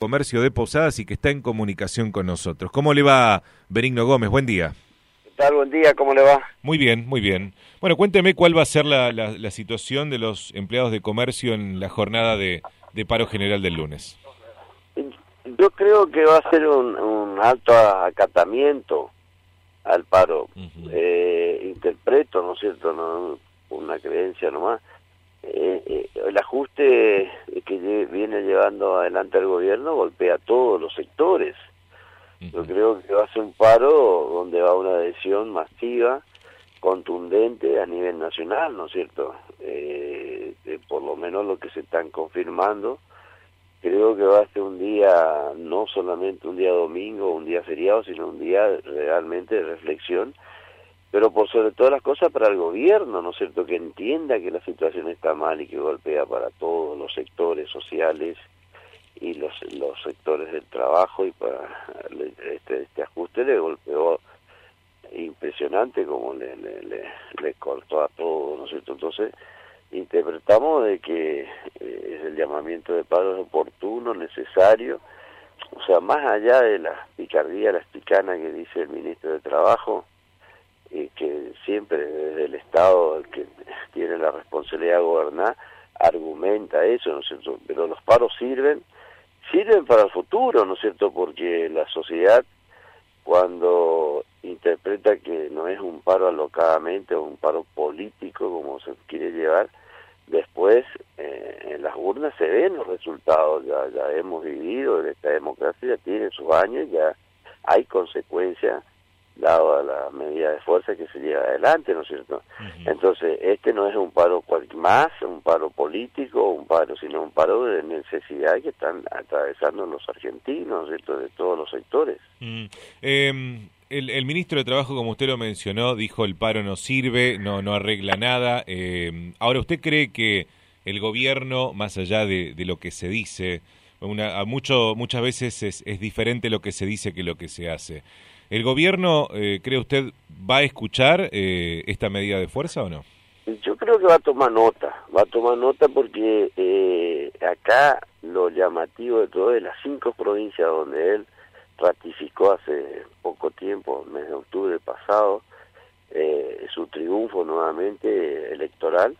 Comercio de Posadas y que está en comunicación con nosotros. ¿Cómo le va, Benigno Gómez? Buen día. ¿Qué tal? Buen día, ¿cómo le va? Muy bien, muy bien. Bueno, cuénteme cuál va a ser la, la, situación de los empleados de comercio en la jornada de, paro general del lunes. Yo creo que va a ser un, alto acatamiento al paro. Eh, interpreto, ¿no es cierto? No, una creencia nomás eh, eh, el ajuste que viene llevando adelante el gobierno golpea a todos los sectores. Yo creo que va a ser un paro donde va una adhesión masiva, contundente a nivel nacional, ¿no es cierto? Eh, por lo menos lo que se están confirmando. Creo que va a ser un día, no solamente un día domingo, un día feriado, sino un día realmente de reflexión pero por sobre todas las cosas para el gobierno, ¿no es cierto?, que entienda que la situación está mal y que golpea para todos los sectores sociales y los, los sectores del trabajo y para este, este ajuste le golpeó impresionante como le, le, le, cortó a todo, ¿no es cierto? Entonces, interpretamos de que eh, es el llamamiento de paro oportuno, necesario, o sea, más allá de la picardía, la espicana que dice el ministro de Trabajo, y que siempre desde el Estado el que tiene la responsabilidad de gobernar argumenta eso, ¿no es cierto? Pero los paros sirven, sirven para el futuro, ¿no es cierto? Porque la sociedad cuando interpreta que no es un paro alocadamente o un paro político como se quiere llevar, después eh, en las urnas se ven los resultados, ya, ya hemos vivido, esta democracia tiene sus años, ya hay consecuencias dado la medida de fuerza que se lleva adelante, ¿no es cierto? Entonces, este no es un paro más, un paro político, un paro, sino un paro de necesidad que están atravesando los argentinos, ¿cierto? De todos los sectores. Mm. Em, el, ministro de Trabajo, como usted lo mencionó, dijo el paro no sirve, no, no arregla nada. Em, ahora, ¿usted cree que el gobierno, más allá de, lo que se dice, una, a mucho, muchas veces es, es diferente lo que se dice que lo que se hace? ¿El gobierno, eh, cree usted, va a escuchar eh, esta medida de fuerza o no? Yo creo que va a tomar nota, va a tomar nota porque eh, acá lo llamativo de todo es las cinco provincias donde él ratificó hace poco tiempo, mes de octubre pasado, su triunfo nuevamente electoral.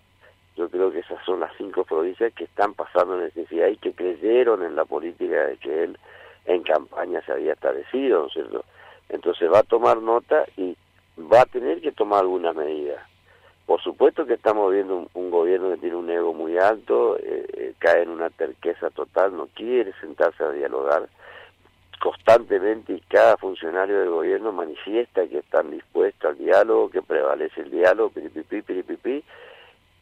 Yo creo que esas son las cinco provincias que están pasando necesidad y que creyeron en la política de que él en campaña se había establecido, ¿no es cierto? Entonces va a tomar nota y va a tener que tomar algunas medidas. Por supuesto que estamos viendo un, gobierno que tiene un ego muy alto, eh, eh, cae en una terqueza total, no quiere sentarse a dialogar constantemente y cada funcionario del gobierno manifiesta que están dispuestos al diálogo, que prevalece el diálogo, piripipi, piripipi,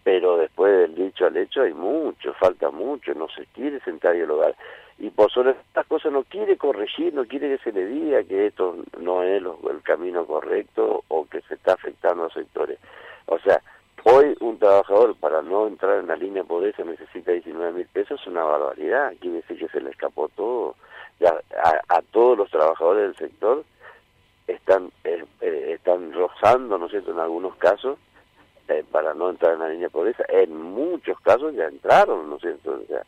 pero después del dicho al hecho hay mucho, falta mucho, no se quiere sentar a dialogar y por sobre estas cosas no quiere corregir, no quiere que se le diga que esto no es el camino correcto o que se está afectando a sectores. O sea, hoy un trabajador para no entrar en la línea de pobreza necesita 19 mil pesos, es una barbaridad, quiere decir que se le escapó todo. Ya, a, todos los trabajadores del sector están eh, eh, están rozando, ¿no es cierto?, en algunos casos, eh, para no entrar en la línea de pobreza, en muchos casos ya entraron, ¿no es cierto?, o sea,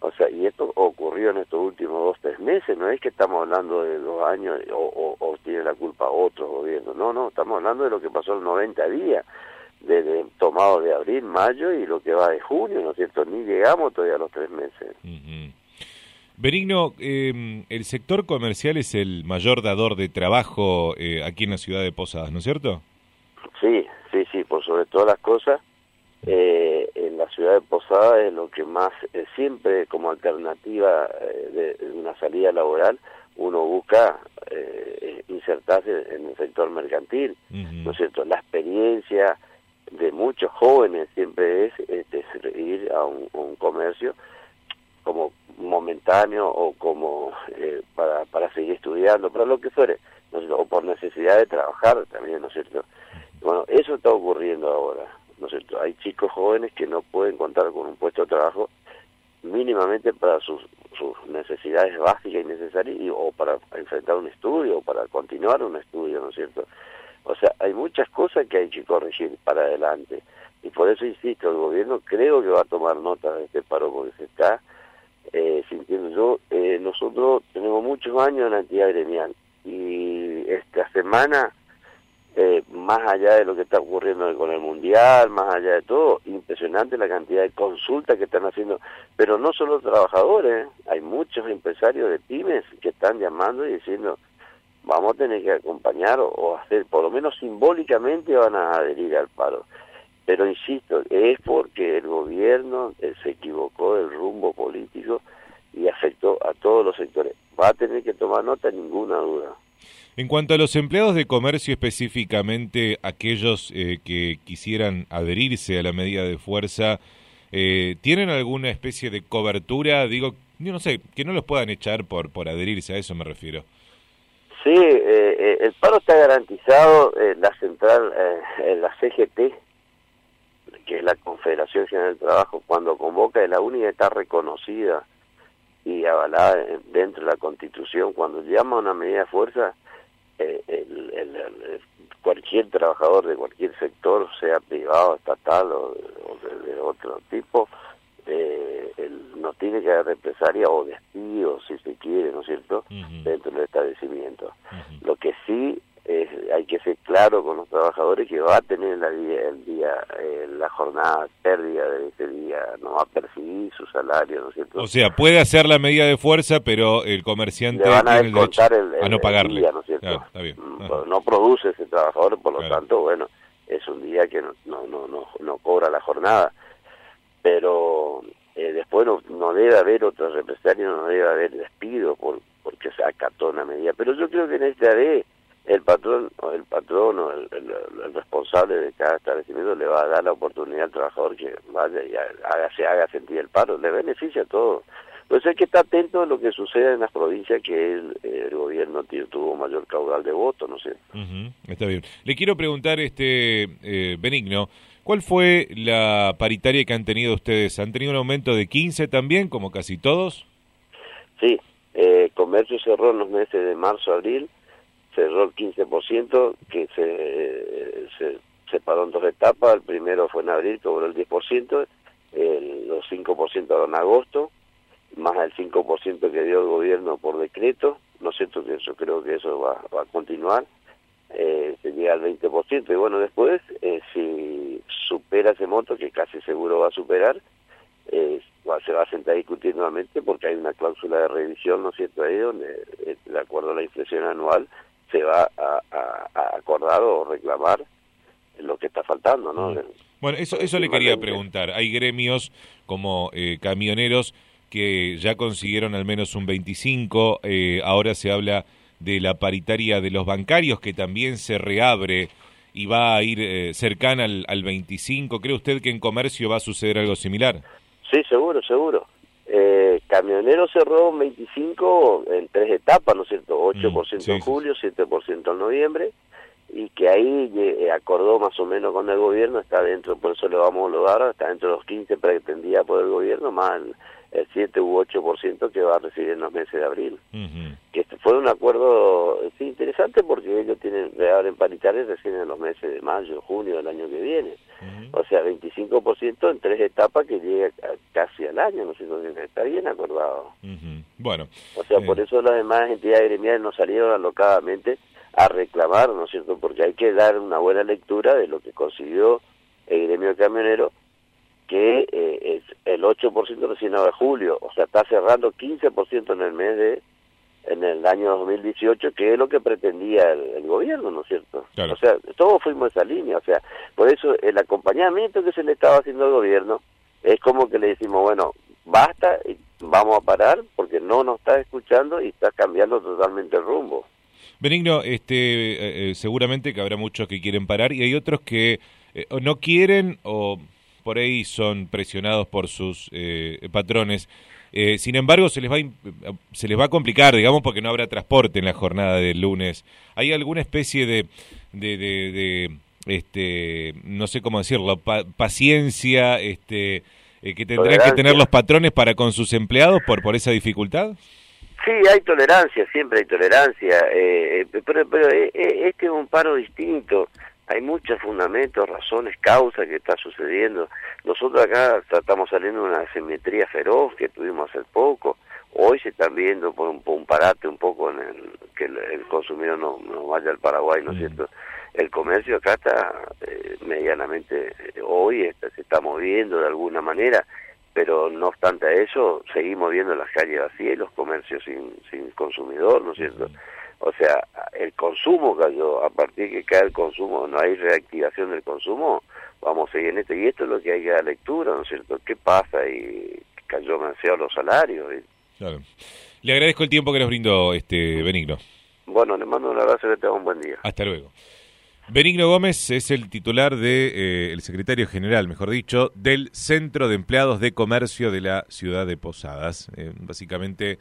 o sea, y esto ocurrió en estos últimos dos, tres meses, no es que estamos hablando de dos años o, o, tiene la culpa otro gobierno, no, no, estamos hablando de lo que pasó en 90 días, desde tomado de abril, mayo y lo que va de junio, ¿no es cierto? Ni llegamos todavía a los tres meses. Benigno, em, el sector comercial es el mayor dador de trabajo eh, aquí en la ciudad de Posadas, ¿no es cierto? Sí, sí, por sobre todas las cosas eh, en la ciudad de Posada es lo que más, eh, siempre como alternativa eh, de, una salida laboral, uno busca eh, insertarse en el sector mercantil, ¿no es cierto? La experiencia de muchos jóvenes siempre es, este, ir a un, comercio como momentáneo o como para, para seguir estudiando, para lo que fuere, o por necesidad de trabajar también, ¿no es cierto? Bueno, eso está ocurriendo ahora. ¿no Hay chicos jóvenes que no pueden contar con un puesto de trabajo mínimamente para sus, sus necesidades básicas y necesarias o para enfrentar un estudio o para continuar un estudio, ¿no es cierto? O sea, hay muchas cosas que hay que corregir para adelante y por eso insisto, el gobierno creo que va a tomar nota de este paro porque se está eh, sintiendo yo, eh, nosotros tenemos muchos años en la entidad gremial y esta semana, eh, más allá de lo que está ocurriendo con el Mundial, más allá de todo, impresionante la cantidad de consultas que están haciendo, pero no solo trabajadores, hay muchos empresarios de pymes que están llamando y diciendo, vamos a tener que acompañar o, hacer, por lo menos simbólicamente van a adherir al paro. Pero insisto, es porque el gobierno eh, se equivocó del rumbo político y afectó a todos los sectores. Va a tener que tomar nota, ninguna duda. En cuanto a los empleados de comercio específicamente, aquellos eh, que quisieran adherirse a la medida de fuerza, eh, ¿tienen alguna especie de cobertura? Digo, yo no sé, que no los puedan echar por, por adherirse, a eso me refiero. Sí, eh, el paro está garantizado, la central, la CGT, que es la Confederación General del Trabajo, cuando convoca es la única que está reconocida y avalada dentro de la Constitución. Cuando llama a una medida de fuerza, eh, el, cualquier trabajador de cualquier sector, sea privado, estatal o, de, otro tipo, eh, no tiene que haber represalia o despido, si se quiere, ¿no es cierto?, dentro del establecimiento. Lo que sí hay que ser claro con los trabajadores que va a tener la el día, eh, la jornada pérdida de ese día, no va a percibir su salario, ¿no es cierto? O sea, puede hacer la medida de fuerza, pero el comerciante van a tiene el a no pagarle. ¿no es cierto? Mm, no produce ese trabajador, por lo tanto, bueno, es un día que no, no, no, no, cobra la jornada. Pero eh, después no, no debe haber otro represalia, no debe haber despido por, porque se acató una medida. Pero yo creo que en esta vez el patrón o el patrón o el, responsable de cada establecimiento le va a dar la oportunidad al trabajador que vaya y haga, se haga sentir el paro, le beneficia a todos. Entonces hay que estar atento a lo que sucede en las provincias que el, gobierno tuvo mayor caudal de votos, ¿no sé? está bien. Le quiero preguntar, este eh, Benigno, ¿cuál fue la paritaria que han tenido ustedes? ¿Han tenido un aumento de 15 también, como casi todos? Sí, eh, comercio cerró en los meses de marzo, abril, cerró el 15%, que se, se separó en dos etapas. El primero fue en abril, cobró el 10%, el, los 5% en agosto, más el 5% que dio el gobierno por decreto. No sé, que yo creo que eso va, va a continuar. Eh, se llega al 20%. Y bueno, después, eh, si supera ese monto, que casi seguro va a superar, eh, se va a sentar a discutir nuevamente porque hay una cláusula de revisión, ¿no es cierto?, ahí donde, eh, de acuerdo a la inflación anual, se va a, acordar o reclamar lo que está faltando, ¿no? Bueno, eso, eso le quería preguntar. Hay gremios como eh, camioneros que ya consiguieron al menos un 25, eh, ahora se habla de la paritaria de los bancarios que también se reabre y va a ir eh, cercana al, al 25. ¿Cree usted que en comercio va a suceder algo similar? Sí, seguro, seguro. Eh, Camionero cerró 25 en tres etapas, ¿no es cierto? 8% mm, en julio, 7% en noviembre, y que ahí eh, acordó más o menos con el gobierno, está dentro, por eso le vamos a homologar, está dentro de los 15 pretendía por el gobierno, más el 7 u 8% que va a recibir en los meses de abril. Que este fue un acuerdo sí, interesante porque ellos tienen reabren paritarias recién en los meses de mayo, junio del año que viene. O sea, 25% en tres etapas que llega casi al año, no sé, está bien acordado. Bueno. O sea, por eh. eso las demás entidades gremiales no salieron alocadamente a reclamar, ¿no es cierto? Porque hay que dar una buena lectura de lo que consiguió el gremio camionero que eh, es el 8% recién de julio, o sea, está cerrando 15% en el mes de, en el año 2018, que es lo que pretendía el, gobierno, ¿no es cierto? O sea, todos fuimos esa línea, o sea, por eso el acompañamiento que se le estaba haciendo al gobierno es como que le decimos, bueno, basta, y vamos a parar, porque no nos está escuchando y está cambiando totalmente el rumbo. Benigno, este, eh, eh, seguramente que habrá muchos que quieren parar y hay otros que no quieren o por ahí son presionados por sus eh, patrones. Eh, sin embargo, se les, va se les va a complicar, digamos, porque no habrá transporte en la jornada del lunes. ¿Hay alguna especie de, de, este, no sé cómo decirlo, paciencia este, eh, que tendrán que tener los patrones para con sus empleados por, por esa dificultad? Sí, hay tolerancia, siempre hay tolerancia, pero, pero este es un paro distinto hay muchos fundamentos, razones, causas que está sucediendo. Nosotros acá estamos saliendo de una asimetría feroz que tuvimos hace poco. Hoy se están viendo por un, parate un poco en el, que el, consumidor no, no, vaya al Paraguay, ¿no es cierto? El comercio acá está eh, medianamente, eh, hoy se está moviendo de alguna manera, pero no obstante eso, seguimos viendo las calles vacías y los comercios sin, sin consumidor, ¿no es cierto? O sea, el consumo cayó, a partir que cae el consumo, no hay reactivación del consumo, vamos a seguir en esto. Y esto es lo que hay que dar lectura, ¿no es cierto? ¿Qué pasa? Y cayó demasiado los salarios. Claro. Le agradezco el tiempo que nos brindó, este Benigno. Bueno, le mando un abrazo y que tenga un buen día. Hasta luego. Benigno Gómez es el titular de eh, el secretario general, mejor dicho, del Centro de Empleados de Comercio de la ciudad de Posadas. Eh, básicamente